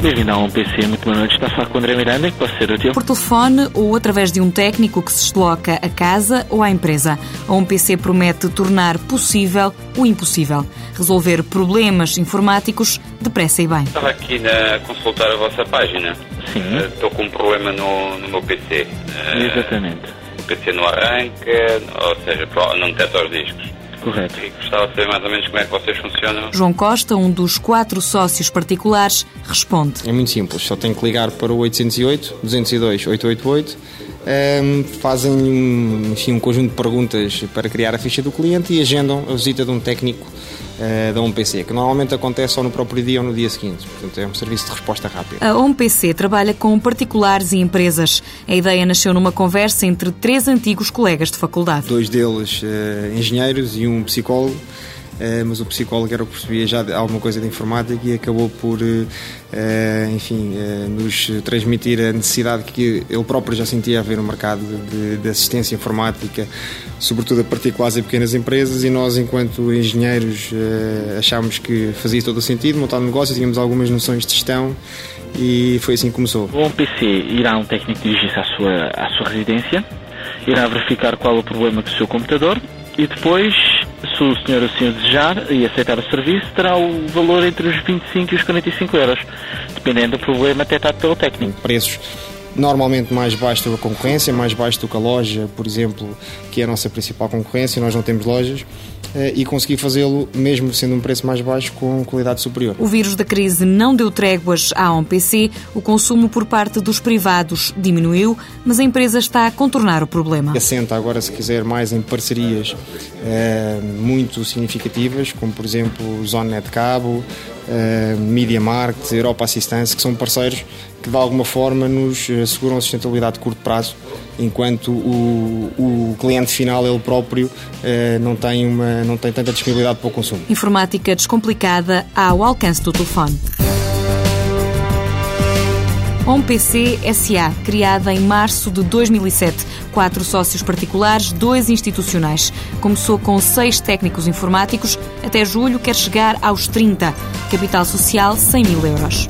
Bem-vindo a um PC, muito boa noite. Está a falar com o André Miranda, que pode ser útil. Por telefone ou através de um técnico que se desloca a casa ou à empresa. A um PC promete tornar possível o impossível. Resolver problemas informáticos depressa e bem. Estava aqui a consultar a vossa página. Sim. Eh, Estou com um problema no, no meu PC. Eh, Exatamente. O PC não arranca, ou seja, não detecta os discos. Correto. E gostava de saber mais ou menos como é que vocês funcionam. João Costa, um dos quatro sócios particulares, responde. É muito simples, só tem que ligar para o 808 202 888. Ehm, fazem um, enfim, um conjunto de perguntas para criar a ficha do cliente e agendam a visita de um técnico eh, da um PC, que normalmente acontece só no próprio dia ou no dia seguinte. Portanto, é um serviço de resposta rápida. A OMPC trabalha com particulares e empresas. A ideia nasceu numa conversa entre três antigos colegas de faculdade. Dois deles eh, engenheiros e um psicólogo. Eh, mas o psicólogo era o que percebia já alguma coisa de informática e acabou por, eh, eh, enfim, nos transmitir a necessidade que ele próprio já sentia haver no mercado de, de assistência informática, sobretudo a particulares e pequenas empresas, e nós, enquanto engenheiros, achámos que fazia todo o sentido montar um negócio, tínhamos algumas noções de gestão e foi assim que começou. Um PC irá um técnico dirigir-se à sua, à sua residência, irá verificar qual é o problema com o seu computador e depois, se o senhor assim o desejar e aceitar o serviço, terá o valor entre os 25 e os 45 euros, dependendo do problema detectado pelo técnico. preços normalmente mais baixos do que a concorrência, mais baixos do que a loja, por exemplo, que é a nossa principal concorrência, nós não temos lojas, eh, e conseguir fazê-lo, mesmo sendo um preço mais baixo, com qualidade superior. O vírus da crise não deu tréguas à OMPC, o consumo por parte dos privados diminuiu, mas a empresa está a contornar o problema. Assenta agora, se quiser, mais em parcerias eh, muito significativas, como por exemplo Zonet Cabo, eh, Media Market, Europa Assistance, que são parceiros que de alguma forma nos eh, asseguram a sustentabilidade de curto prazo, enquanto o, o cliente final, ele próprio, eh, não, tem uma, não tem tanta disponibilidade para o consumo. Informática descomplicada ao alcance do telefone. OMPC SA, criada em março de 2007. Quatro sócios particulares, dois institucionais. Começou com seis técnicos informáticos. Até julho quer chegar aos 30. Capital social, 100 mil euros.